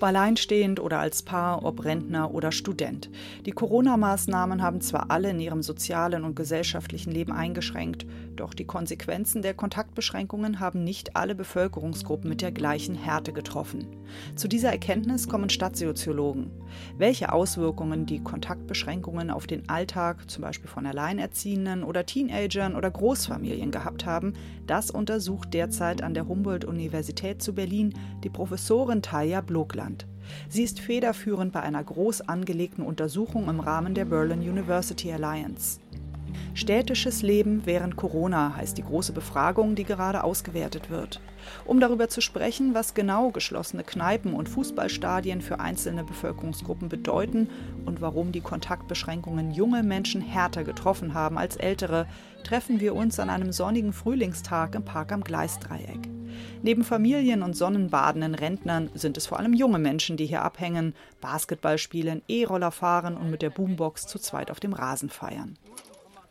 Ob alleinstehend oder als Paar, ob Rentner oder Student. Die Corona-Maßnahmen haben zwar alle in ihrem sozialen und gesellschaftlichen Leben eingeschränkt, doch die Konsequenzen der Kontaktbeschränkungen haben nicht alle Bevölkerungsgruppen mit der gleichen Härte getroffen. Zu dieser Erkenntnis kommen Stadtsoziologen. Welche Auswirkungen die Kontaktbeschränkungen auf den Alltag, zum Beispiel von Alleinerziehenden oder Teenagern oder Großfamilien gehabt haben, das untersucht derzeit an der Humboldt-Universität zu Berlin die Professorin Taya Blokland. Sie ist federführend bei einer groß angelegten Untersuchung im Rahmen der Berlin University Alliance. Städtisches Leben während Corona heißt die große Befragung, die gerade ausgewertet wird. Um darüber zu sprechen, was genau geschlossene Kneipen und Fußballstadien für einzelne Bevölkerungsgruppen bedeuten und warum die Kontaktbeschränkungen junge Menschen härter getroffen haben als ältere, treffen wir uns an einem sonnigen Frühlingstag im Park am Gleisdreieck. Neben Familien und sonnenbadenden Rentnern sind es vor allem junge Menschen, die hier abhängen, Basketball spielen, E-Roller fahren und mit der Boombox zu zweit auf dem Rasen feiern.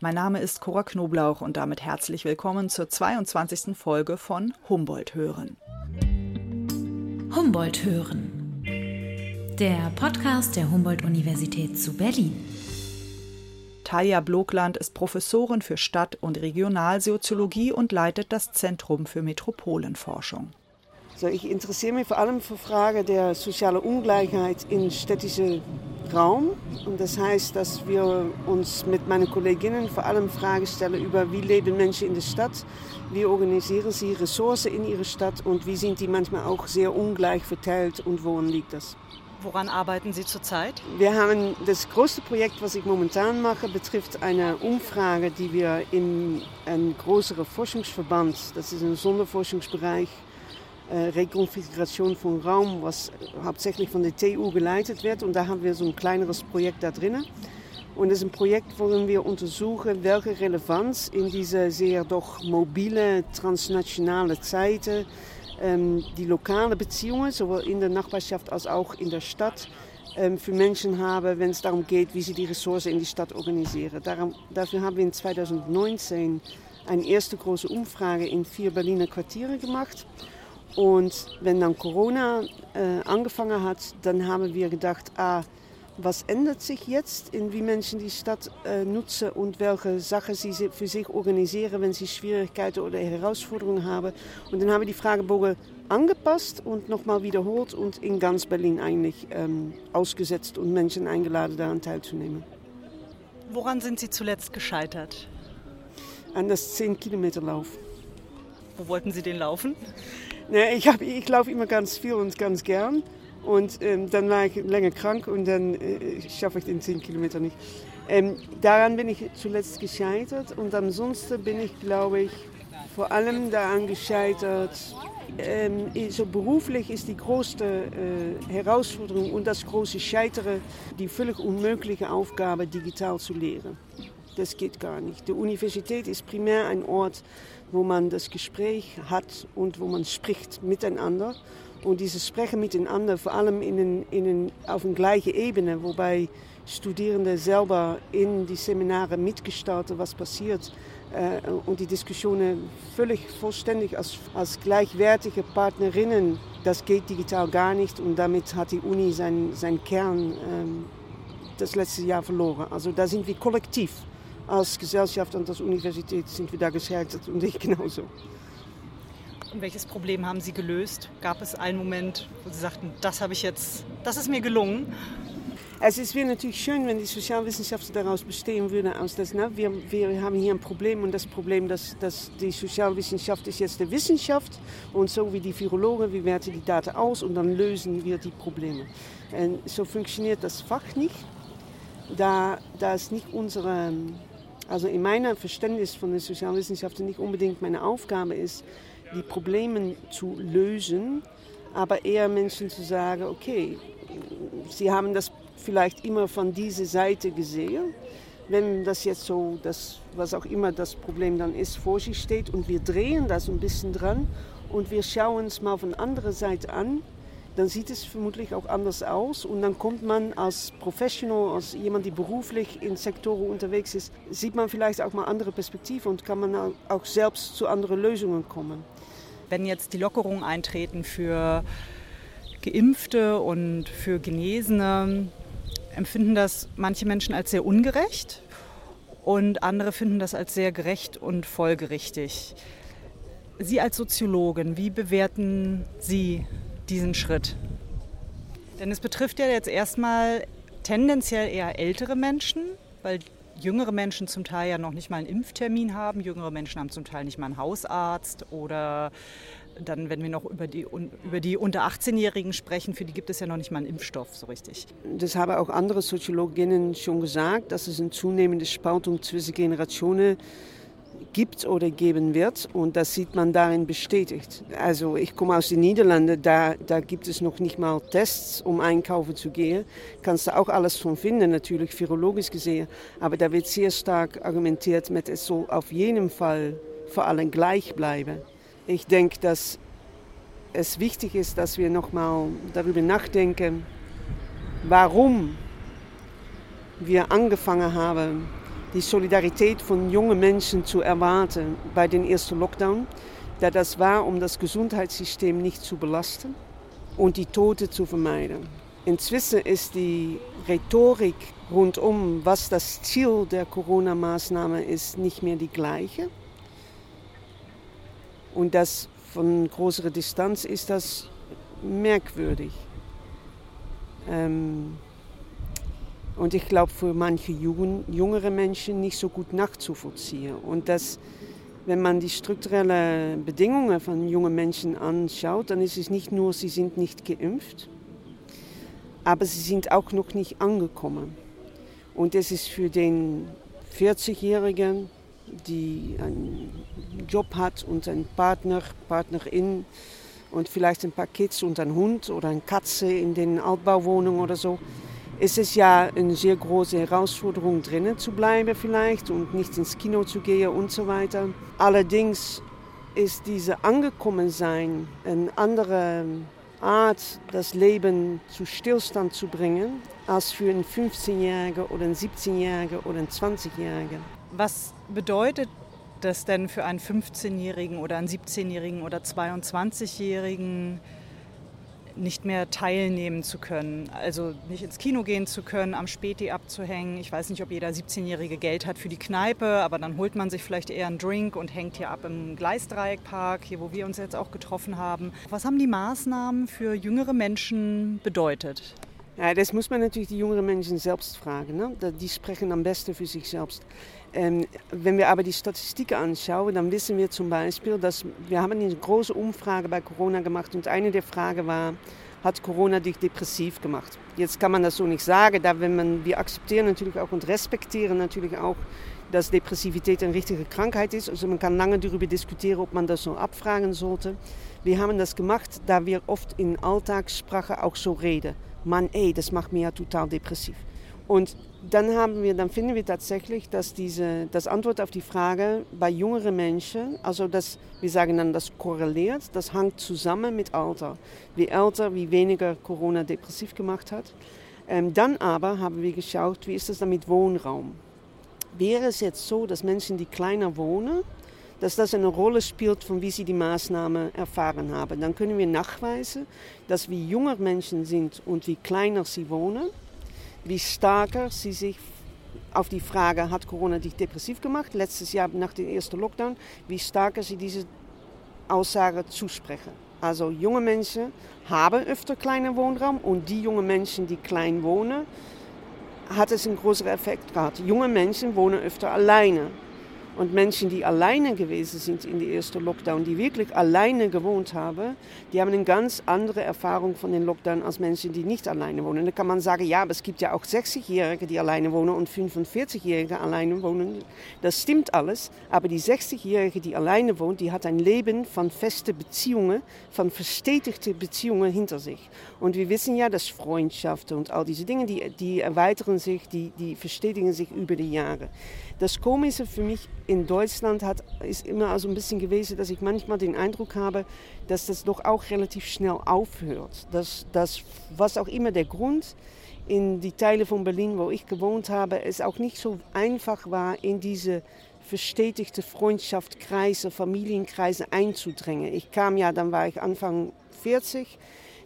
Mein Name ist Cora Knoblauch und damit herzlich willkommen zur 22. Folge von Humboldt hören. Humboldt hören. Der Podcast der Humboldt-Universität zu Berlin. Taya Blokland ist Professorin für Stadt- und Regionalsoziologie und leitet das Zentrum für Metropolenforschung. So, ich interessiere mich vor allem für Fragen der sozialen Ungleichheit im städtischen Raum. Und das heißt, dass wir uns mit meinen Kolleginnen vor allem Fragen stellen über, wie leben Menschen in der Stadt, wie organisieren sie Ressourcen in ihrer Stadt und wie sind die manchmal auch sehr ungleich verteilt und woran liegt das? Woran arbeiten Sie zurzeit? Wir haben das größte Projekt, was ich momentan mache, betrifft eine Umfrage, die wir in einem größeren Forschungsverband, das ist ein Sonderforschungsbereich, Rekonfiguration von Raum, was hauptsächlich von der TU geleitet wird. Und da haben wir so ein kleineres Projekt da drin. Und das ist ein Projekt, wo wir untersuchen, welche Relevanz in diese sehr doch mobile, transnationale Zeiten ähm, die lokale Beziehungen, sowohl in der Nachbarschaft als auch in der Stadt, ähm, für Menschen haben, wenn es darum geht, wie sie die Ressourcen in die Stadt organisieren. Darum, dafür haben wir in 2019 eine erste große Umfrage in vier Berliner Quartiere gemacht. Und wenn dann Corona äh, angefangen hat, dann haben wir gedacht, ah, was ändert sich jetzt in wie Menschen die Stadt äh, nutzen und welche Sachen sie für sich organisieren, wenn sie Schwierigkeiten oder Herausforderungen haben. Und dann haben wir die Fragebogen angepasst und nochmal wiederholt und in ganz Berlin eigentlich ähm, ausgesetzt und Menschen eingeladen, daran teilzunehmen. Woran sind Sie zuletzt gescheitert? An das 10-Kilometer-Lauf. Wo wollten Sie den laufen? Nee, ich, ich laufe immer ganz viel und ganz gern. Und ähm, dann war ich länger krank und dann äh, schaffe ich den 10 Kilometer nicht. Ähm, daran bin ich zuletzt gescheitert und ansonsten bin ich, glaube ich, vor allem daran gescheitert. Ähm, so beruflich ist die größte äh, Herausforderung und das große Scheitern die völlig unmögliche Aufgabe, digital zu lehren. Das geht gar nicht. Die Universität ist primär ein Ort, wo man das Gespräch hat und wo man spricht miteinander. Und dieses Sprechen miteinander, vor allem in den, in den, auf der gleichen Ebene, wobei Studierende selber in die Seminare mitgestalten, was passiert äh, und die Diskussionen völlig vollständig als, als gleichwertige Partnerinnen, das geht digital gar nicht und damit hat die Uni seinen sein Kern ähm, das letzte Jahr verloren. Also da sind wir kollektiv als Gesellschaft und als Universität sind wir da gescheitert und ich genauso. Und welches Problem haben Sie gelöst? Gab es einen Moment, wo Sie sagten, das habe ich jetzt, das ist mir gelungen? Es ist wäre natürlich schön, wenn die Sozialwissenschaften daraus bestehen würden, aus das, na, wir, wir haben hier ein Problem und das Problem, dass, dass die Sozialwissenschaft ist jetzt die Wissenschaft und so wie die Virologen, wir werten die Daten aus und dann lösen wir die Probleme. Und so funktioniert das Fach nicht, da, da es nicht unsere, also in meinem Verständnis von den Sozialwissenschaften nicht unbedingt meine Aufgabe ist, die Probleme zu lösen, aber eher Menschen zu sagen, okay, sie haben das vielleicht immer von dieser Seite gesehen. Wenn das jetzt so, das, was auch immer das Problem dann ist, vor sich steht und wir drehen das ein bisschen dran und wir schauen es mal von anderer Seite an, dann sieht es vermutlich auch anders aus. Und dann kommt man als Professional, als jemand, der beruflich in Sektoren unterwegs ist, sieht man vielleicht auch mal andere Perspektiven und kann man auch selbst zu anderen Lösungen kommen. Wenn jetzt die Lockerungen eintreten für Geimpfte und für Genesene, empfinden das manche Menschen als sehr ungerecht und andere finden das als sehr gerecht und folgerichtig. Sie als Soziologin, wie bewerten Sie diesen Schritt? Denn es betrifft ja jetzt erstmal tendenziell eher ältere Menschen, weil jüngere Menschen zum Teil ja noch nicht mal einen Impftermin haben. Jüngere Menschen haben zum Teil nicht mal einen Hausarzt oder dann, wenn wir noch über die, über die unter 18-Jährigen sprechen, für die gibt es ja noch nicht mal einen Impfstoff so richtig. Das haben auch andere Soziologinnen schon gesagt, dass es eine zunehmende Spaltung zwischen Generationen gibt gibt oder geben wird. Und das sieht man darin bestätigt. Also ich komme aus den Niederlanden, da, da gibt es noch nicht mal Tests, um einkaufen zu gehen. Kannst du auch alles von finden, natürlich virologisch gesehen. Aber da wird sehr stark argumentiert mit, es soll auf jeden Fall für alle gleich bleiben. Ich denke, dass es wichtig ist, dass wir nochmal darüber nachdenken, warum wir angefangen haben, die Solidarität von jungen Menschen zu erwarten bei den ersten Lockdown. Da das war, um das Gesundheitssystem nicht zu belasten und die Tote zu vermeiden. Inzwischen ist die Rhetorik rundum, was das Ziel der Corona-Maßnahme ist, nicht mehr die gleiche. Und das von größerer Distanz ist das merkwürdig. Ähm, und ich glaube, für manche Jugend, jüngere Menschen nicht so gut nachzuvollziehen. Und dass, wenn man die strukturellen Bedingungen von jungen Menschen anschaut, dann ist es nicht nur, sie sind nicht geimpft, aber sie sind auch noch nicht angekommen. Und es ist für den 40-Jährigen, die einen Job hat und einen Partner, Partnerin und vielleicht ein paar Kids und einen Hund oder eine Katze in den Altbauwohnungen oder so, es ist ja eine sehr große Herausforderung, drinnen zu bleiben vielleicht und nicht ins Kino zu gehen und so weiter. Allerdings ist diese Angekommensein eine andere Art, das Leben zu Stillstand zu bringen, als für einen 15-Jährigen oder einen 17-Jährigen oder einen 20-Jährigen. Was bedeutet das denn für einen 15-Jährigen oder einen 17-Jährigen oder 22-Jährigen? Nicht mehr teilnehmen zu können. Also nicht ins Kino gehen zu können, am Späti abzuhängen. Ich weiß nicht, ob jeder 17-Jährige Geld hat für die Kneipe, aber dann holt man sich vielleicht eher einen Drink und hängt hier ab im Gleisdreieckpark, hier wo wir uns jetzt auch getroffen haben. Was haben die Maßnahmen für jüngere Menschen bedeutet? Ja, das muss man natürlich die jüngeren Menschen selbst fragen. Ne? Die sprechen am besten für sich selbst. Ähm, wenn wir aber die Statistiken anschauen, dann wissen wir zum Beispiel, dass wir haben eine große Umfrage bei Corona gemacht und eine der Fragen war, hat Corona dich depressiv gemacht? Jetzt kann man das so nicht sagen, da wenn man, wir akzeptieren natürlich auch und respektieren natürlich auch, dass Depressivität eine richtige Krankheit ist. Also man kann lange darüber diskutieren, ob man das so abfragen sollte. Wir haben das gemacht, da wir oft in Alltagssprache auch so reden. Mann, ey, das macht mich ja total depressiv. Und dann, haben wir, dann finden wir tatsächlich, dass diese, das Antwort auf die Frage bei jüngeren Menschen, also das, wir sagen dann, das korreliert, das hängt zusammen mit Alter. Wie älter, wie weniger Corona depressiv gemacht hat. Ähm, dann aber haben wir geschaut, wie ist das dann mit Wohnraum? Wäre es jetzt so, dass Menschen, die kleiner wohnen, dass das eine Rolle spielt, von wie sie die Maßnahme erfahren haben. Dann können wir nachweisen, dass wie jünger Menschen sind und wie kleiner sie wohnen, wie stärker sie sich auf die Frage, hat Corona dich depressiv gemacht, letztes Jahr nach dem ersten Lockdown, wie stärker sie diese Aussage zusprechen. Also junge Menschen haben öfter kleinen Wohnraum und die jungen Menschen, die klein wohnen, hat es einen größeren Effekt gehabt. Junge Menschen wohnen öfter alleine. Und Menschen, die alleine gewesen sind in der ersten Lockdown, die wirklich alleine gewohnt haben, die haben eine ganz andere Erfahrung von den Lockdown als Menschen, die nicht alleine wohnen. Da kann man sagen, ja, aber es gibt ja auch 60-Jährige, die alleine wohnen und 45-Jährige alleine wohnen. Das stimmt alles, aber die 60-Jährige, die alleine wohnt, die hat ein Leben von festen Beziehungen, von verstetigten Beziehungen hinter sich. Und wir wissen ja, dass Freundschaften und all diese Dinge, die, die erweitern sich, die, die verstetigen sich über die Jahre. Das Komische für mich in Deutschland hat, ist immer also ein bisschen gewesen, dass ich manchmal den Eindruck habe, dass das doch auch relativ schnell aufhört. Dass, dass was auch immer der Grund in die Teile von Berlin, wo ich gewohnt habe, es auch nicht so einfach war, in diese verstetigte Freundschaftskreise, Familienkreise einzudrängen. Ich kam ja, dann war ich Anfang 40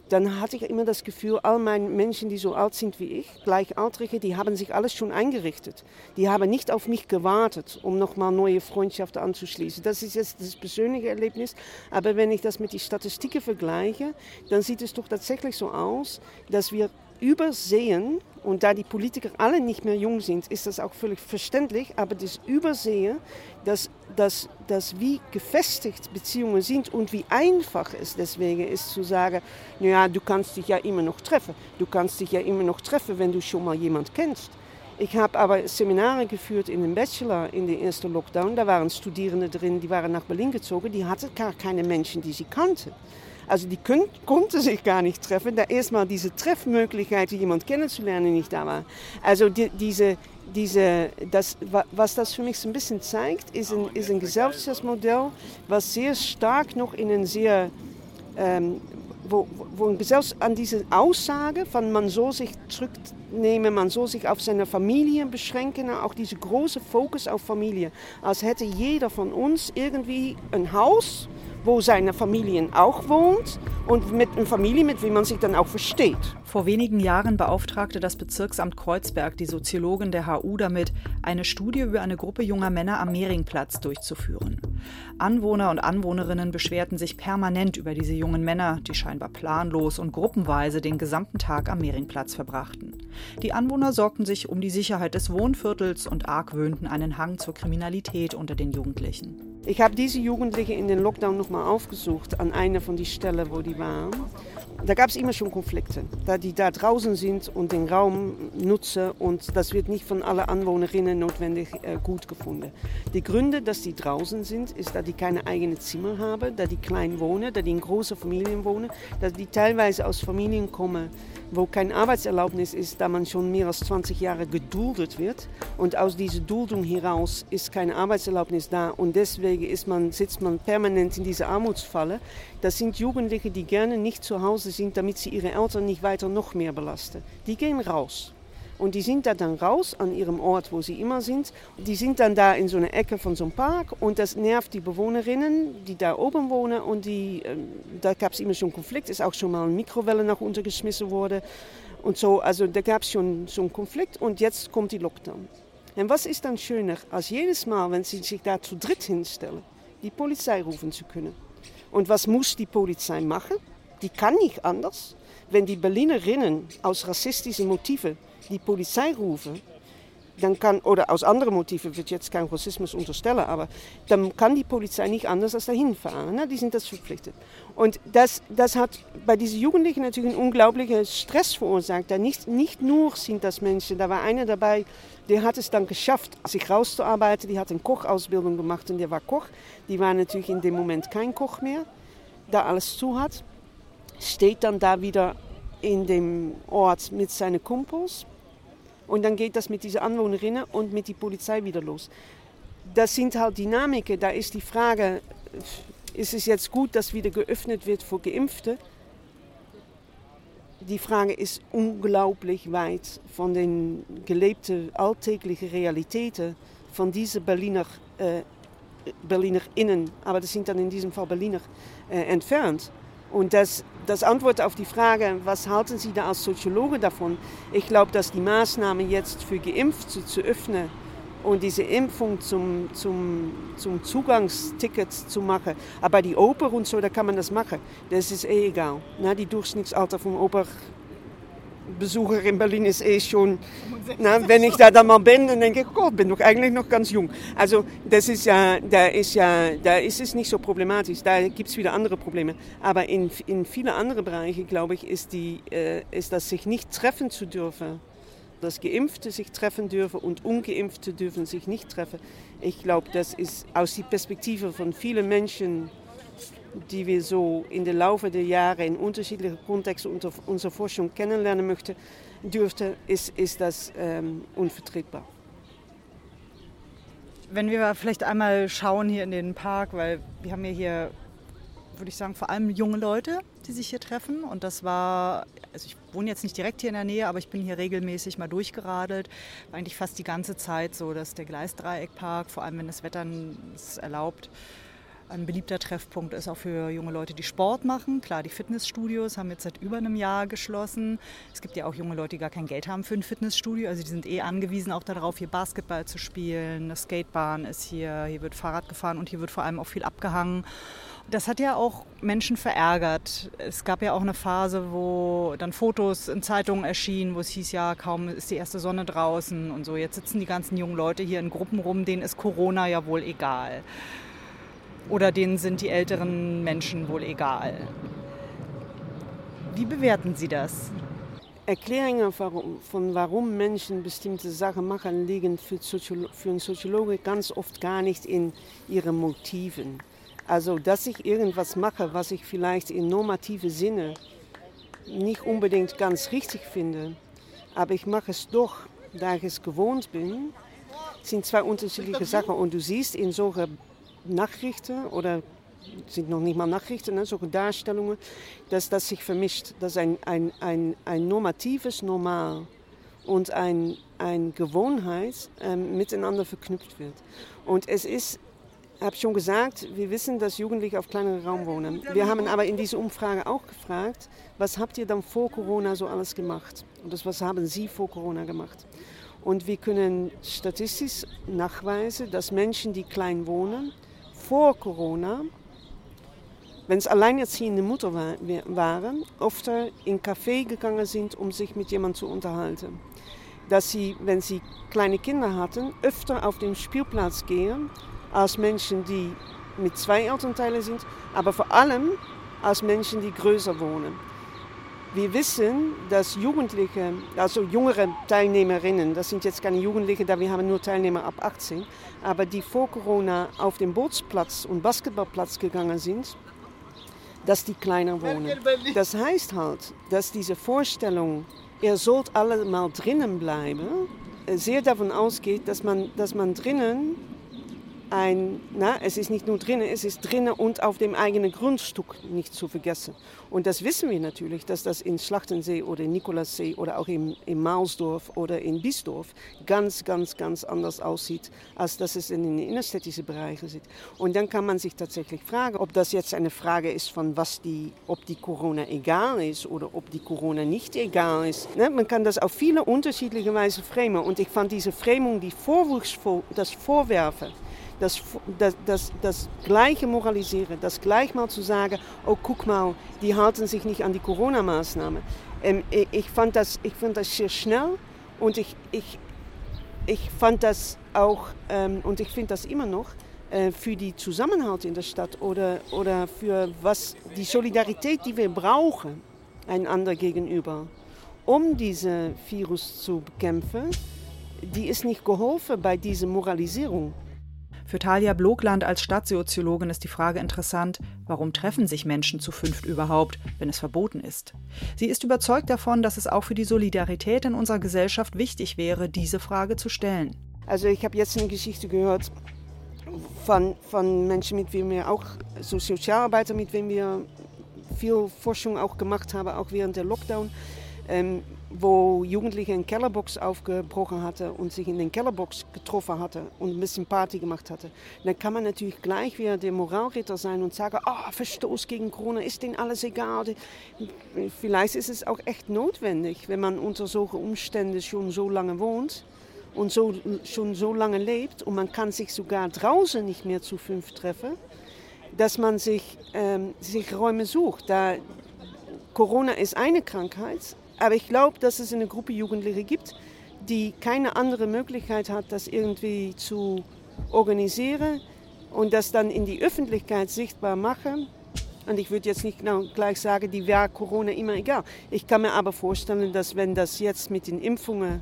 dann hatte ich immer das Gefühl, all meine Menschen, die so alt sind wie ich, Gleichaltrige, die haben sich alles schon eingerichtet. Die haben nicht auf mich gewartet, um nochmal neue Freundschaften anzuschließen. Das ist jetzt das persönliche Erlebnis. Aber wenn ich das mit den Statistiken vergleiche, dann sieht es doch tatsächlich so aus, dass wir übersehen, und da die Politiker alle nicht mehr jung sind, ist das auch völlig verständlich, aber das Übersehen, dass, dass, dass wie gefestigt Beziehungen sind und wie einfach es deswegen ist zu sagen, naja, du kannst dich ja immer noch treffen. Du kannst dich ja immer noch treffen, wenn du schon mal jemand kennst. Ich habe aber Seminare geführt in den Bachelor in den ersten Lockdown. Da waren Studierende drin, die waren nach Berlin gezogen, die hatten gar keine Menschen, die sie kannten. Also die können, konnten sich gar nicht treffen, da erstmal diese Treffmöglichkeit, jemand kennenzulernen, nicht da war. Also die, diese, diese, das, was das für mich so ein bisschen zeigt, ist ein, ist ein Gesellschaftsmodell, was sehr stark noch in ein sehr, ähm, wo, wo Gesellschaft an diese Aussage von man soll sich zurücknehmen, man soll sich auf seine Familie beschränken, auch diese große Fokus auf Familie, als hätte jeder von uns irgendwie ein Haus, wo seine Familie auch wohnt und mit einer Familie, mit wie man sich dann auch versteht. Vor wenigen Jahren beauftragte das Bezirksamt Kreuzberg die Soziologin der HU damit, eine Studie über eine Gruppe junger Männer am Mehringplatz durchzuführen. Anwohner und Anwohnerinnen beschwerten sich permanent über diese jungen Männer, die scheinbar planlos und gruppenweise den gesamten Tag am Mehringplatz verbrachten. Die Anwohner sorgten sich um die Sicherheit des Wohnviertels und argwöhnten einen Hang zur Kriminalität unter den Jugendlichen. Ich habe diese Jugendlichen in den Lockdown nochmal aufgesucht an einer von den Stellen, wo die waren. Da gab es immer schon Konflikte, da die da draußen sind und den Raum nutzen und das wird nicht von allen Anwohnerinnen notwendig äh, gut gefunden. Die Gründe, dass die draußen sind, ist, dass die keine eigenen Zimmer haben, dass die klein wohnen, dass die in großen Familien wohnen, dass die teilweise aus Familien kommen, wo kein Arbeitserlaubnis ist, da man schon mehr als 20 Jahre geduldet wird. Und aus dieser Duldung heraus ist keine Arbeitserlaubnis da und deswegen ist man, sitzt man permanent in dieser Armutsfalle. Das sind Jugendliche, die gerne nicht zu Hause sind, damit sie ihre Eltern nicht weiter noch mehr belasten. Die gehen raus. Und die sind da dann raus an ihrem Ort, wo sie immer sind. Die sind dann da in so einer Ecke von so einem Park und das nervt die Bewohnerinnen, die da oben wohnen. Und die, äh, da gab es immer schon Konflikt, ist auch schon mal eine Mikrowelle nach unten geschmissen worden. Und so, also da gab es schon so einen Konflikt und jetzt kommt die Lockdown. Und was ist dann schöner, als jedes Mal, wenn sie sich da zu dritt hinstellen, die Polizei rufen zu können? Und was muss die Polizei machen? Die kann nicht anders. Wenn die Berlinerinnen aus rassistischen Motiven die Polizei rufen, dann kann, oder aus anderen Motiven wird jetzt kein Rassismus unterstellen, aber dann kann die Polizei nicht anders als dahin fahren. Ne? Die sind das verpflichtet. Und das, das hat bei diesen Jugendlichen natürlich einen unglaublichen Stress verursacht. Da nicht, nicht nur sind das Menschen, da war einer dabei, der hat es dann geschafft, sich rauszuarbeiten. Die hat eine Kochausbildung gemacht und der war Koch. Die war natürlich in dem Moment kein Koch mehr, da alles zu hat. Steht dann da wieder in dem Ort mit seinen Kumpels und dann geht das mit diesen Anwohnerinnen und mit der Polizei wieder los. Das sind halt Dynamiken. Da ist die Frage, ist es jetzt gut, dass wieder geöffnet wird für Geimpfte? Die Frage ist unglaublich weit von den gelebten alltäglichen Realitäten von diesen Berliner, äh, Berlinerinnen, aber das sind dann in diesem Fall Berliner, äh, entfernt. Und das, das Antwort auf die Frage, was halten Sie da als Soziologe davon? Ich glaube, dass die Maßnahme jetzt für Geimpfte zu öffnen und diese Impfung zum, zum, zum Zugangsticket zu machen. Aber die Oper und so, da kann man das machen. Das ist eh egal. Na, die Durchschnittsalter vom Oper Besucher in Berlin ist eh schon, na, wenn ich da dann mal bin, dann denke ich, oh, bin doch eigentlich noch ganz jung. Also das ist ja, da ist ja, da ist es nicht so problematisch, da gibt es wieder andere Probleme. Aber in, in viele andere Bereiche, glaube ich, ist, die, äh, ist das sich nicht treffen zu dürfen, dass Geimpfte sich treffen dürfen und Ungeimpfte dürfen sich nicht treffen. Ich glaube, das ist aus der Perspektive von vielen Menschen die wir so in der Laufe der Jahre in unterschiedlichen Kontexten unserer Forschung kennenlernen möchten, dürfte, ist, ist das ähm, unvertretbar. Wenn wir vielleicht einmal schauen hier in den Park, weil wir haben ja hier, würde ich sagen, vor allem junge Leute, die sich hier treffen. Und das war, also ich wohne jetzt nicht direkt hier in der Nähe, aber ich bin hier regelmäßig mal durchgeradelt. War eigentlich fast die ganze Zeit so, dass der Gleisdreieckpark, vor allem wenn das Wetter es erlaubt, ein beliebter Treffpunkt ist auch für junge Leute, die Sport machen. Klar, die Fitnessstudios haben jetzt seit über einem Jahr geschlossen. Es gibt ja auch junge Leute, die gar kein Geld haben für ein Fitnessstudio. Also die sind eh angewiesen auch darauf, hier Basketball zu spielen. Eine Skatebahn ist hier, hier wird Fahrrad gefahren und hier wird vor allem auch viel abgehangen. Das hat ja auch Menschen verärgert. Es gab ja auch eine Phase, wo dann Fotos in Zeitungen erschienen, wo es hieß, ja, kaum ist die erste Sonne draußen und so. Jetzt sitzen die ganzen jungen Leute hier in Gruppen rum, denen ist Corona ja wohl egal oder denen sind die älteren Menschen wohl egal. Wie bewerten Sie das? Erklärungen von warum Menschen bestimmte Sachen machen, liegen für, Soziolo für einen Soziologe ganz oft gar nicht in ihren Motiven. Also, dass ich irgendwas mache, was ich vielleicht in normative Sinne nicht unbedingt ganz richtig finde, aber ich mache es doch, da ich es gewohnt bin, sind zwei unterschiedliche Sachen. Und du siehst in solchen Nachrichten oder sind noch nicht mal Nachrichten, ne, solche Darstellungen, dass das sich vermischt, dass ein, ein, ein, ein normatives Normal und ein, ein Gewohnheit ähm, miteinander verknüpft wird. Und es ist, habe ich schon gesagt, wir wissen, dass Jugendliche auf kleineren Raum wohnen. Wir haben aber in dieser Umfrage auch gefragt, was habt ihr dann vor Corona so alles gemacht? Und das, was haben Sie vor Corona gemacht? Und wir können statistisch nachweisen, dass Menschen, die klein wohnen, vor Corona, wenn es alleinerziehende Mutter war, waren, oft in Café gegangen sind, um sich mit jemandem zu unterhalten. Dass sie, wenn sie kleine Kinder hatten, öfter auf den Spielplatz gehen als Menschen, die mit zwei Elternteilen sind, aber vor allem als Menschen, die größer wohnen. Wir wissen, dass Jugendliche, also jüngere Teilnehmerinnen, das sind jetzt keine Jugendliche, da wir haben nur Teilnehmer ab 18, aber die vor Corona auf den Bootsplatz und Basketballplatz gegangen sind, dass die kleiner wohnen. Das heißt halt, dass diese Vorstellung, ihr sollt alle mal drinnen bleiben, sehr davon ausgeht, dass man, dass man drinnen ein, na, es ist nicht nur drinnen, es ist drinnen und auf dem eigenen Grundstück nicht zu vergessen. Und das wissen wir natürlich, dass das in Schlachtensee oder in Nikolassee oder auch in Mausdorf oder in Biesdorf ganz, ganz, ganz anders aussieht, als dass es in den innerstädtischen Bereichen sieht. Und dann kann man sich tatsächlich fragen, ob das jetzt eine Frage ist von was die, ob die Corona egal ist oder ob die Corona nicht egal ist. Ne? Man kann das auf viele unterschiedliche Weise framen. Und ich fand diese Framing, die Vorwurfs, das Vorwerfen, das, das, das, das gleiche Moralisieren, das gleich mal zu sagen, oh guck mal, die halten sich nicht an die Corona-Maßnahmen. Ähm, ich, fand das, ich fand das sehr schnell und ich, ich, ich fand das auch, ähm, und ich finde das immer noch, äh, für die Zusammenhalt in der Stadt oder, oder für was die Solidarität, die wir brauchen, einander gegenüber, um diese Virus zu bekämpfen, die ist nicht geholfen bei dieser Moralisierung. Für Talia Blokland als Stadtsoziologin ist die Frage interessant, warum treffen sich Menschen zu fünft überhaupt, wenn es verboten ist? Sie ist überzeugt davon, dass es auch für die Solidarität in unserer Gesellschaft wichtig wäre, diese Frage zu stellen. Also ich habe jetzt eine Geschichte gehört von, von Menschen, mit denen wir auch, so Sozialarbeiter, mit denen wir viel Forschung auch gemacht haben, auch während der Lockdown. Ähm, wo Jugendliche eine Kellerbox aufgebrochen hatte und sich in den Kellerbox getroffen hatte und ein bisschen Party gemacht hatte, dann kann man natürlich gleich wieder der Moralritter sein und sagen, oh, Verstoß gegen Corona, ist denen alles egal. Vielleicht ist es auch echt notwendig, wenn man unter solchen Umständen schon so lange wohnt und so, schon so lange lebt und man kann sich sogar draußen nicht mehr zu fünf treffen, dass man sich, ähm, sich Räume sucht. Da Corona ist eine Krankheit, Aber ich glaube, dass es eine Gruppe Jugendliche gibt, die keine andere Möglichkeit hat, das irgendwie zu organisieren und das dann in die Öffentlichkeit sichtbar machen. Und ich würde jetzt nicht genau gleich sagen, die wäre Corona immer egal. Ich kann mir aber vorstellen, dass wenn das jetzt mit den Impfungen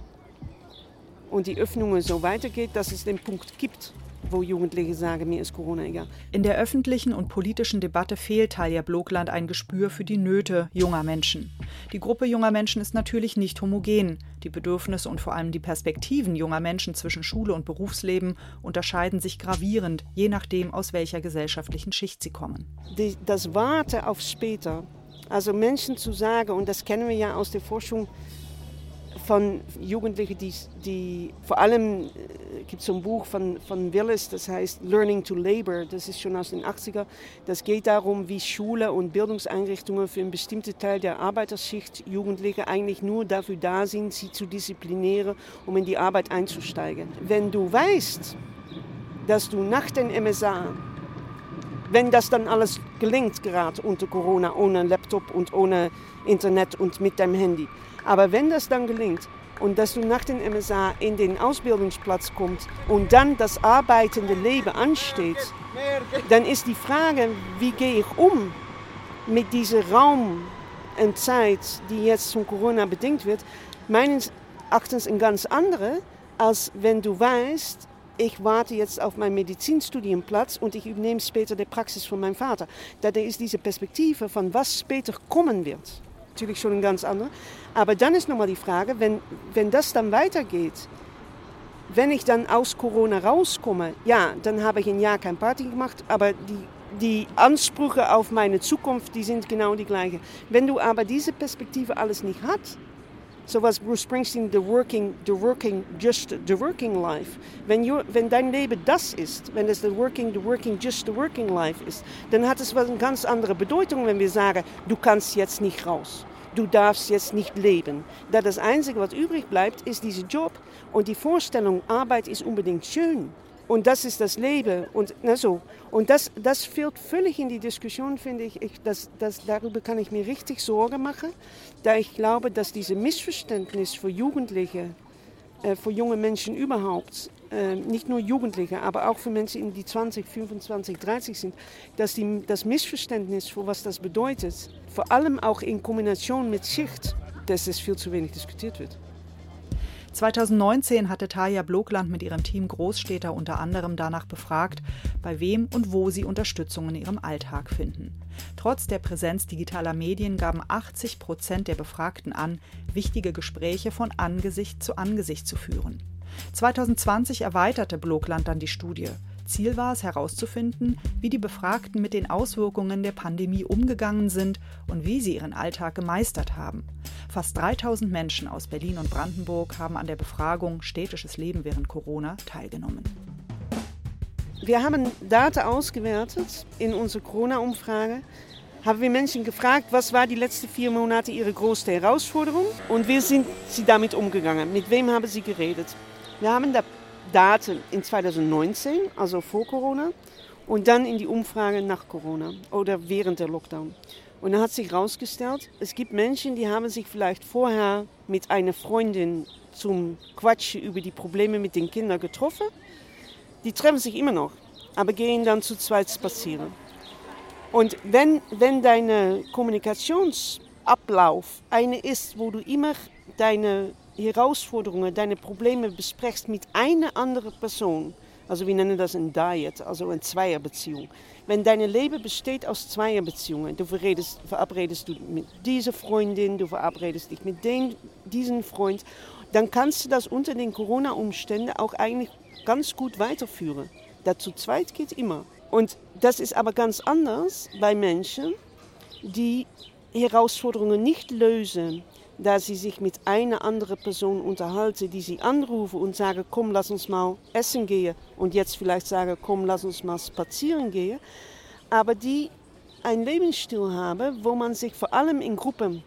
und die Öffnungen so weitergeht, dass es den Punkt gibt, wo Jugendliche sagen, mir ist Corona egal. In der öffentlichen und politischen Debatte fehlt Talia Blokland ein Gespür für die Nöte junger Menschen. Die Gruppe junger Menschen ist natürlich nicht homogen. Die Bedürfnisse und vor allem die Perspektiven junger Menschen zwischen Schule und Berufsleben unterscheiden sich gravierend, je nachdem, aus welcher gesellschaftlichen Schicht sie kommen. Die, das Warten auf später, also Menschen zu sagen, und das kennen wir ja aus der Forschung, von Jugendlichen, die, die vor allem äh, gibt es ein Buch von, von Willis, das heißt Learning to Labor, das ist schon aus den 80er. Das geht darum, wie Schule und Bildungseinrichtungen für einen bestimmten Teil der Arbeiterschicht Jugendliche eigentlich nur dafür da sind, sie zu disziplinieren, um in die Arbeit einzusteigen. Wenn du weißt, dass du nach dem MSA wenn das dann alles gelingt, gerade unter Corona, ohne Laptop und ohne Internet und mit deinem Handy, aber wenn das dann gelingt und dass du nach dem MSA in den Ausbildungsplatz kommst und dann das arbeitende Leben ansteht, dann ist die Frage, wie gehe ich um mit diesem Raum und Zeit, die jetzt von Corona bedingt wird, meines Erachtens ein ganz andere, als wenn du weißt, ich warte jetzt auf meinen Medizinstudienplatz und ich übernehme später die Praxis von meinem Vater. Da ist diese Perspektive von was später kommen wird natürlich schon ein ganz anderer. Aber dann ist nochmal die Frage, wenn, wenn das dann weitergeht, wenn ich dann aus Corona rauskomme, ja, dann habe ich ein Jahr kein Party gemacht, aber die, die Ansprüche auf meine Zukunft, die sind genau die gleichen. Wenn du aber diese Perspektive alles nicht hast, so was Bruce Springsteen, the working, the working, just the working life. Wenn, dein Leben das ist, wenn es the working, the working, just the working life ist, dann hat es eine ganz andere Bedeutung, wenn wir sagen, du kannst jetzt nicht raus. Du darfst jetzt nicht leben. Da das Einzige, was übrig bleibt, ist dieser Job. Und die Vorstellung, Arbeit ist unbedingt schön. Und das ist das Leben. Und, na so. und das, das fehlt völlig in die Diskussion, finde ich. ich das, das, darüber kann ich mir richtig Sorgen machen, da ich glaube, dass dieses Missverständnis für Jugendliche, äh, für junge Menschen überhaupt, äh, nicht nur Jugendliche, aber auch für Menschen, die 20, 25, 30 sind, dass die, das Missverständnis, für was das bedeutet, vor allem auch in Kombination mit Schicht, dass es viel zu wenig diskutiert wird. 2019 hatte Taja Blokland mit ihrem Team Großstädter unter anderem danach befragt, bei wem und wo sie Unterstützung in ihrem Alltag finden. Trotz der Präsenz digitaler Medien gaben 80 Prozent der Befragten an, wichtige Gespräche von Angesicht zu Angesicht zu führen. 2020 erweiterte Blokland dann die Studie. Ziel war es herauszufinden, wie die Befragten mit den Auswirkungen der Pandemie umgegangen sind und wie sie ihren Alltag gemeistert haben. Fast 3000 Menschen aus Berlin und Brandenburg haben an der Befragung Städtisches Leben während Corona teilgenommen. Wir haben Daten ausgewertet in unserer Corona-Umfrage. Haben wir Menschen gefragt, was war die letzten vier Monate ihre größte Herausforderung und wie sind sie damit umgegangen? Mit wem haben sie geredet? Wir haben da Daten in 2019, also vor Corona, und dann in die Umfrage nach Corona oder während der Lockdown. Und dann hat sich herausgestellt, es gibt Menschen, die haben sich vielleicht vorher mit einer Freundin zum Quatschen über die Probleme mit den Kindern getroffen. Die treffen sich immer noch, aber gehen dann zu zweit spazieren. Und wenn, wenn dein Kommunikationsablauf eine ist, wo du immer deine Herausforderungen, deine Probleme besprichst mit einer anderen Person, also wir nennen das ein Diet, also eine Zweierbeziehung. Wenn dein Leben besteht aus Zweierbeziehungen, du verabredest, du mit dieser Freundin, du verabredest dich mit den, diesem Freund, dann kannst du das unter den Corona-Umständen auch eigentlich ganz gut weiterführen. Dazu zweit geht immer. Und das ist aber ganz anders bei Menschen, die Herausforderungen nicht lösen da sie sich mit einer anderen Person unterhalten, die sie anrufen und sagen, komm, lass uns mal essen gehen und jetzt vielleicht sagen, komm, lass uns mal spazieren gehen, aber die einen Lebensstil haben, wo man sich vor allem in Gruppen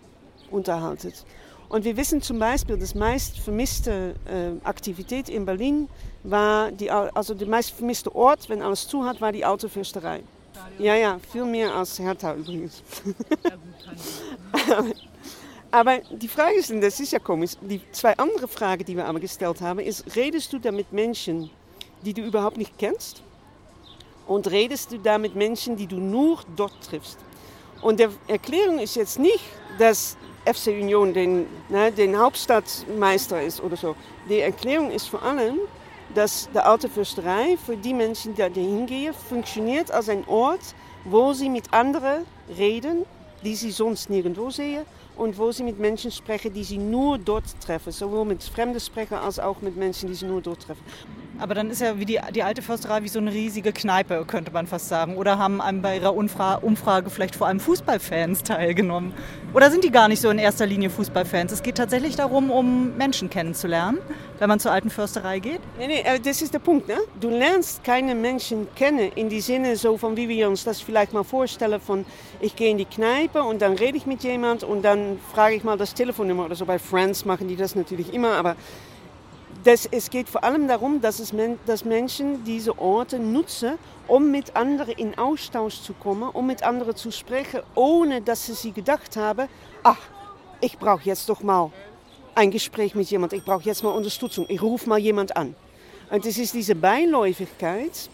unterhaltet. Und wir wissen zum Beispiel, das meist vermisste äh, Aktivität in Berlin war, die, also der meist vermisste Ort, wenn alles zu hat, war die Autofürsterei. Ja, ja, viel mehr als Hertha übrigens. Aber die Frage ist, und das ist ja komisch, die zwei andere Fragen, die wir aber gestellt haben, ist, redest du da mit Menschen, die du überhaupt nicht kennst? Und redest du da mit Menschen, die du nur dort triffst? Und die Erklärung ist jetzt nicht, dass FC Union den, ne, den Hauptstadtmeister ist oder so. Die Erklärung ist vor allem, dass die alte Fürsterei für die Menschen, die da hingehen, funktioniert als ein Ort, wo sie mit anderen reden, die sie sonst nirgendwo sehen und wo sie mit Menschen sprechen, die sie nur dort treffen. Sowohl mit Fremden sprechen als auch mit Menschen, die sie nur dort treffen. Aber dann ist ja wie die, die alte Försterei wie so eine riesige Kneipe, könnte man fast sagen. Oder haben bei ihrer Umfra Umfrage vielleicht vor allem Fußballfans teilgenommen? Oder sind die gar nicht so in erster Linie Fußballfans? Es geht tatsächlich darum, um Menschen kennenzulernen, wenn man zur alten Försterei geht? Nee, nee, äh, das ist der Punkt. Ne? Du lernst keine Menschen kennen in die Sinne so von wie wir uns das vielleicht mal vorstellen von ich gehe in die Kneipe und dann rede ich mit jemand und dann frage ich mal das Telefonnummer oder so. Bei Friends machen die das natürlich immer, aber das, es geht vor allem darum, dass, es, dass Menschen diese Orte nutzen, um mit anderen in Austausch zu kommen, um mit anderen zu sprechen, ohne dass sie sich gedacht haben, ach, ich brauche jetzt doch mal ein Gespräch mit jemand, ich brauche jetzt mal Unterstützung, ich rufe mal jemand an. Und es ist diese Beiläufigkeit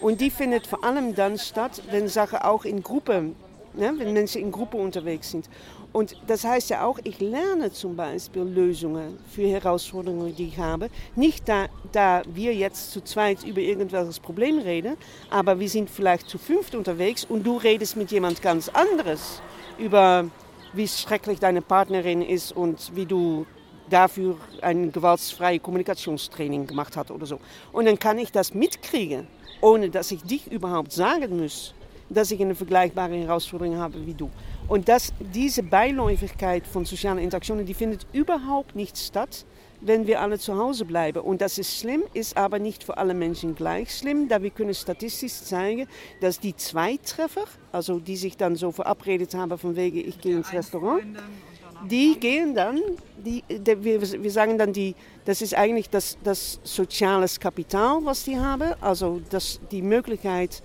und die findet vor allem dann statt, wenn Sachen auch in Gruppen, ne, wenn Menschen in Gruppen unterwegs sind. Und das heißt ja auch, ich lerne zum Beispiel Lösungen für Herausforderungen, die ich habe. Nicht da, da wir jetzt zu zweit über irgendwelches Problem reden, aber wir sind vielleicht zu fünft unterwegs und du redest mit jemand ganz anderes über, wie schrecklich deine Partnerin ist und wie du dafür ein gewaltfreie Kommunikationstraining gemacht hast oder so. Und dann kann ich das mitkriegen, ohne dass ich dich überhaupt sagen muss, dass ich eine vergleichbare Herausforderung habe wie du. Und das, diese Beiläufigkeit von sozialen Interaktionen, die findet überhaupt nicht statt, wenn wir alle zu Hause bleiben. Und das ist schlimm, ist aber nicht für alle Menschen gleich schlimm, da wir können statistisch zeigen, dass die Zweitreffer, also die sich dann so verabredet haben von wegen, ich gehe ins Restaurant, die gehen dann, die, die, wir, wir sagen dann, die, das ist eigentlich das, das soziales Kapital, was die haben, also das, die Möglichkeit,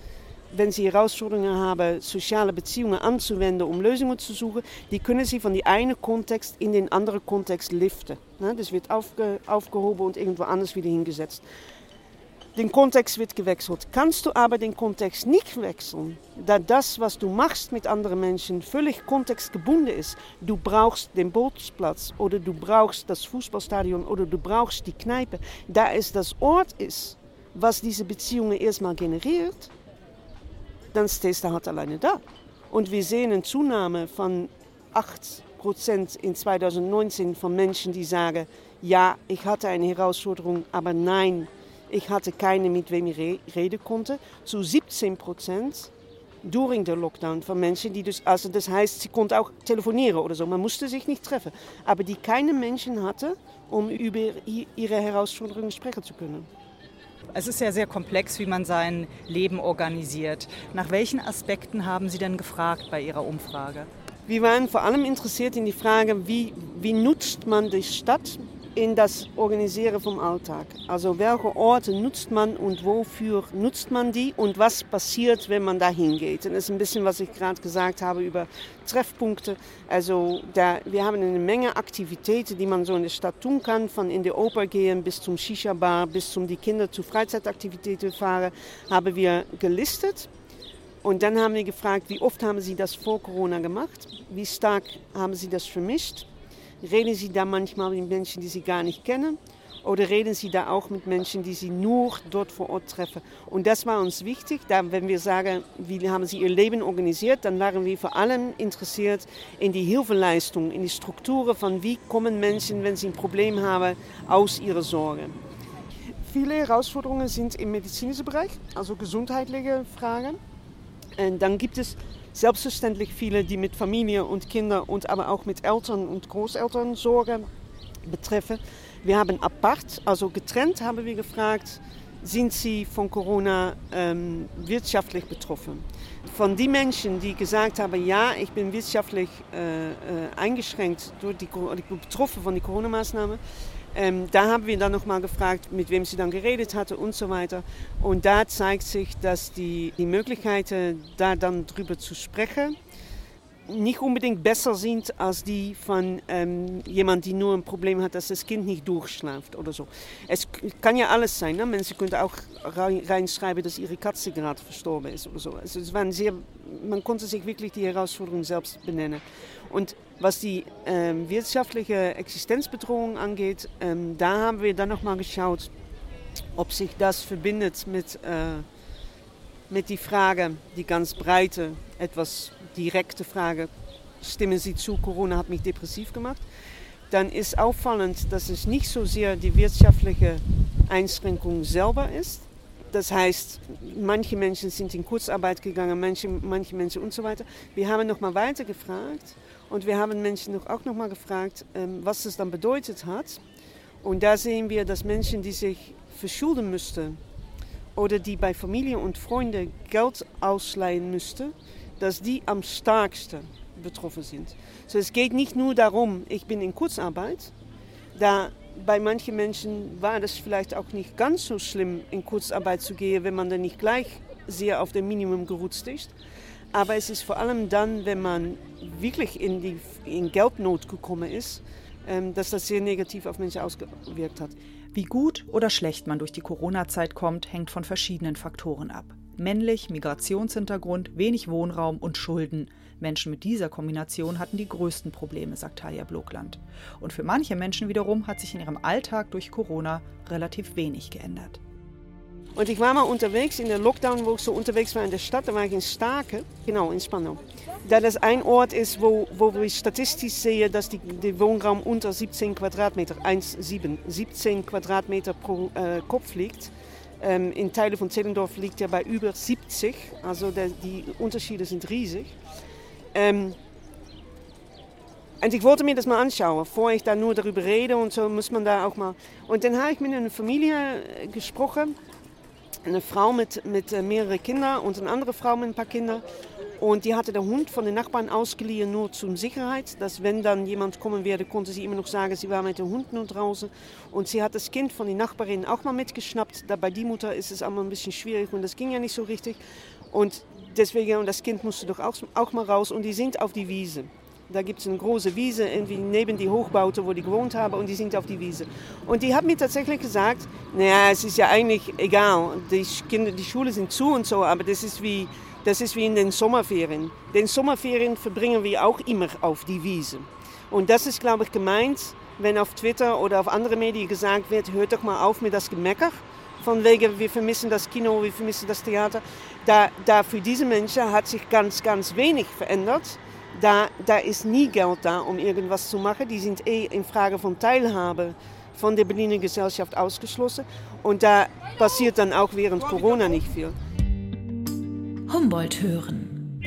wenn sie Herausforderungen haben, soziale Beziehungen anzuwenden, um Lösungen zu suchen, die können sie von dem einen Kontext in den anderen Kontext liften. Das wird aufge, aufgehoben und irgendwo anders wieder hingesetzt. Den Kontext wird gewechselt. Kannst du aber den Kontext nicht wechseln, da das, was du machst mit anderen Menschen, völlig kontextgebunden ist. Du brauchst den Bootsplatz oder du brauchst das Fußballstadion oder du brauchst die Kneipe. Da es das Ort ist, was diese Beziehungen erstmal generiert, dann stehst du halt alleine da. Und wir sehen eine Zunahme von 8 Prozent in 2019 von Menschen, die sagen, ja, ich hatte eine Herausforderung, aber nein, ich hatte keine, mit wem ich reden konnte. Zu 17 Prozent during der Lockdown von Menschen, die dus, also das heißt, sie konnten auch telefonieren oder so, man musste sich nicht treffen, aber die keine Menschen hatte, um über ihre Herausforderungen sprechen zu können. Es ist ja sehr komplex, wie man sein Leben organisiert. Nach welchen Aspekten haben Sie denn gefragt bei Ihrer Umfrage? Wir waren vor allem interessiert in die Frage, wie, wie nutzt man die Stadt in das Organisieren vom Alltag. Also welche Orte nutzt man und wofür nutzt man die und was passiert, wenn man da hingeht. Das ist ein bisschen, was ich gerade gesagt habe über Treffpunkte. Also da, wir haben eine Menge Aktivitäten, die man so in der Stadt tun kann, von in die Oper gehen bis zum Shisha-Bar, bis zum die Kinder zu Freizeitaktivitäten fahren, haben wir gelistet. Und dann haben wir gefragt, wie oft haben Sie das vor Corona gemacht? Wie stark haben Sie das vermischt? Reden Sie da manchmal mit Menschen, die Sie gar nicht kennen? Oder reden Sie da auch mit Menschen, die Sie nur dort vor Ort treffen? Und das war uns wichtig, da, wenn wir sagen, wie haben Sie Ihr Leben organisiert, dann waren wir vor allem interessiert in die Hilfeleistung, in die Strukturen von wie kommen Menschen, wenn sie ein Problem haben, aus ihrer Sorge. Viele Herausforderungen sind im medizinischen Bereich, also gesundheitliche Fragen. Und dann gibt es selbstverständlich viele, die mit Familie und Kindern und aber auch mit Eltern und Großeltern Sorge betreffen. Wir haben apart, also getrennt, haben wir gefragt, sind sie von Corona ähm, wirtschaftlich betroffen? Von den Menschen, die gesagt haben, ja, ich bin wirtschaftlich äh, äh, eingeschränkt, durch die, betroffen von den Corona-Maßnahmen, ähm, da haben wir dann nochmal gefragt, mit wem sie dann geredet hatte und so weiter. Und da zeigt sich, dass die, die Möglichkeit, da dann drüber zu sprechen, nicht unbedingt besser sind als die von ähm, jemand, die nur ein Problem hat, dass das Kind nicht durchschläft oder so. Es kann ja alles sein. Ne? Menschen können auch reinschreiben, dass ihre Katze gerade verstorben ist oder so. Also es waren sehr, man konnte sich wirklich die Herausforderung selbst benennen. Und was die ähm, wirtschaftliche Existenzbedrohung angeht, ähm, da haben wir dann nochmal geschaut, ob sich das verbindet mit, äh, mit die Frage, die ganz breite, etwas direkte Frage, stimmen Sie zu, Corona hat mich depressiv gemacht, dann ist auffallend, dass es nicht so sehr die wirtschaftliche Einschränkung selber ist. Das heißt, manche Menschen sind in Kurzarbeit gegangen, manche, manche Menschen und so weiter. Wir haben noch mal weiter gefragt und wir haben Menschen auch noch mal gefragt, ähm, was es dann bedeutet hat. Und da sehen wir, dass Menschen, die sich verschulden müssten oder die bei Familie und Freunden Geld ausleihen müssten, dass die am stärksten betroffen sind. So, es geht nicht nur darum, ich bin in Kurzarbeit. Da bei manchen Menschen war das vielleicht auch nicht ganz so schlimm, in Kurzarbeit zu gehen, wenn man dann nicht gleich sehr auf dem Minimum gerutscht ist. Aber es ist vor allem dann, wenn man wirklich in, die, in Geldnot gekommen ist, ähm, dass das sehr negativ auf Menschen ausgewirkt hat. Wie gut oder schlecht man durch die Corona-Zeit kommt, hängt von verschiedenen Faktoren ab. Männlich, Migrationshintergrund, wenig Wohnraum und Schulden. Menschen mit dieser Kombination hatten die größten Probleme, sagt Talia Blokland. Und für manche Menschen wiederum hat sich in ihrem Alltag durch Corona relativ wenig geändert. Und ich war mal unterwegs in der Lockdown, wo ich so unterwegs war in der Stadt. Da war ich in Stake, genau, in Spannung. Da das ein Ort ist, wo, wo wir statistisch sehen, dass die, der Wohnraum unter 17 Quadratmeter, 1,7, 17 Quadratmeter pro äh, Kopf liegt. Ähm, in Teilen von Zehlendorf liegt er bei über 70, also der, die Unterschiede sind riesig. Ähm, und ich wollte mir das mal anschauen, bevor ich da nur darüber rede und so muss man da auch mal. Und dann habe ich mit einer Familie äh, gesprochen, eine Frau mit, mit äh, mehreren Kindern und eine andere Frau mit ein paar Kindern. Und die hatte den Hund von den Nachbarn ausgeliehen, nur zur Sicherheit. Dass wenn dann jemand kommen werde, konnte sie immer noch sagen, sie war mit dem Hund nur draußen. Und sie hat das Kind von den Nachbarinnen auch mal mitgeschnappt. Da bei die Mutter ist es einmal ein bisschen schwierig und das ging ja nicht so richtig. Und deswegen, und das Kind musste doch auch, auch mal raus. Und die sind auf die Wiese. Da gibt es eine große Wiese irgendwie neben die Hochbauten, wo die gewohnt haben und die sind auf die Wiese. Und die hat mir tatsächlich gesagt, naja, es ist ja eigentlich egal, die, Kinder, die Schule sind zu und so, aber das ist wie das ist wie in den Sommerferien. Den Sommerferien verbringen wir auch immer auf die Wiese. Und das ist, glaube ich, gemeint, wenn auf Twitter oder auf andere Medien gesagt wird, hört doch mal auf mit das Gemecker. Von wegen, wir vermissen das Kino, wir vermissen das Theater. Da, da für diese Menschen hat sich ganz, ganz wenig verändert. Da, da ist nie Geld da, um irgendwas zu machen. Die sind eh in Frage von Teilhabe von der Berliner Gesellschaft ausgeschlossen. Und da passiert dann auch während Corona nicht viel. Humboldt hören.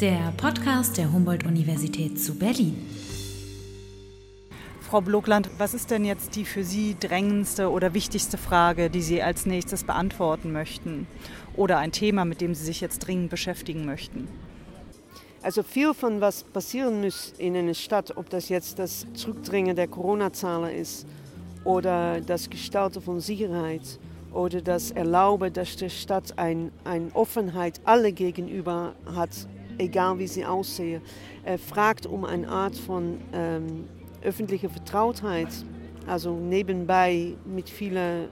Der Podcast der Humboldt-Universität zu Berlin. Frau Blokland, was ist denn jetzt die für Sie drängendste oder wichtigste Frage, die Sie als nächstes beantworten möchten? Oder ein Thema, mit dem Sie sich jetzt dringend beschäftigen möchten? Also viel von was passieren muss in einer Stadt, ob das jetzt das Zurückdringen der Corona-Zahlen ist oder das Gestalten von Sicherheit oder das Erlauben, dass die Stadt eine ein Offenheit alle gegenüber hat, egal wie sie aussehen, er fragt um eine Art von ähm, öffentlicher Vertrautheit, also nebenbei mit vielen äh,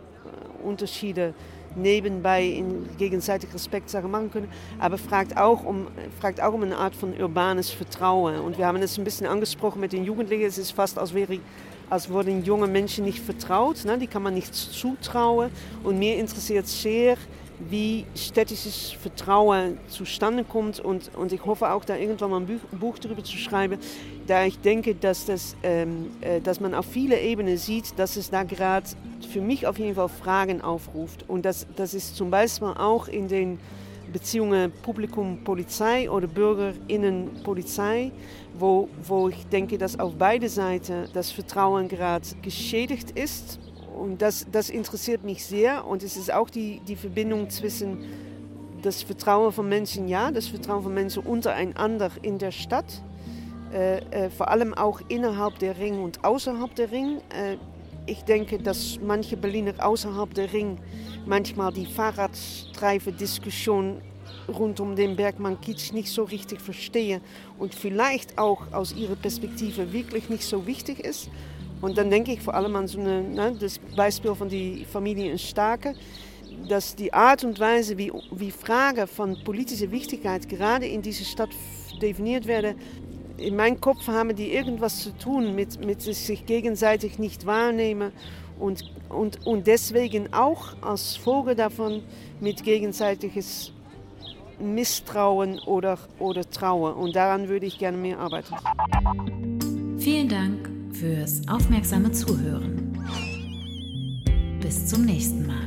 Unterschieden nebenbei in gegenseitig Respekt machen können, aber fragt auch, um, fragt auch um eine Art von urbanes Vertrauen. Und wir haben es ein bisschen angesprochen mit den Jugendlichen, es ist fast als wäre als worden junge Menschen nicht vertraut. Ne? Die kann man nicht zutrauen. Und mir interessiert sehr, wie städtisches Vertrauen zustande kommt. Und, und ich hoffe auch, da irgendwann mal ein Buch, Buch darüber zu schreiben, da ich denke, dass, das, ähm, äh, dass man auf viele Ebenen sieht, dass es da gerade für mich auf jeden Fall Fragen aufruft. Und das, das ist zum Beispiel auch in den Beziehungen Publikum-Polizei oder BürgerInnen-Polizei, wo, wo ich denke, dass auf beide Seiten das Vertrauen gerade geschädigt ist. Und das, das interessiert mich sehr. Und es ist auch die, die Verbindung zwischen das Vertrauen von Menschen, ja, das Vertrauen von Menschen untereinander in der Stadt. Äh, äh, vor allem auch innerhalb der Ring und außerhalb der Ring. Äh, ich denke, dass manche Berliner außerhalb der Ring manchmal die Fahrradstreife-Diskussion rund um den Bergmann Kitsch nicht so richtig verstehe und vielleicht auch aus ihrer Perspektive wirklich nicht so wichtig ist. Und dann denke ich vor allem an so eine, ne, das Beispiel von der Familie in Starke, dass die Art und Weise, wie, wie Fragen von politischer Wichtigkeit gerade in dieser Stadt definiert werden, in meinem Kopf haben die irgendwas zu tun mit, mit sich gegenseitig nicht wahrnehmen und, und, und deswegen auch als Folge davon mit gegenseitiges Misstrauen oder, oder Trauer. Und daran würde ich gerne mehr arbeiten. Vielen Dank fürs aufmerksame Zuhören. Bis zum nächsten Mal.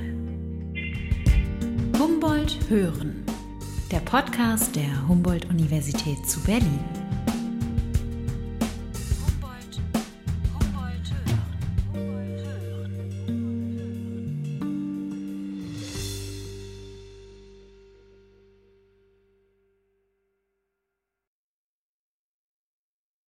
Humboldt Hören, der Podcast der Humboldt-Universität zu Berlin.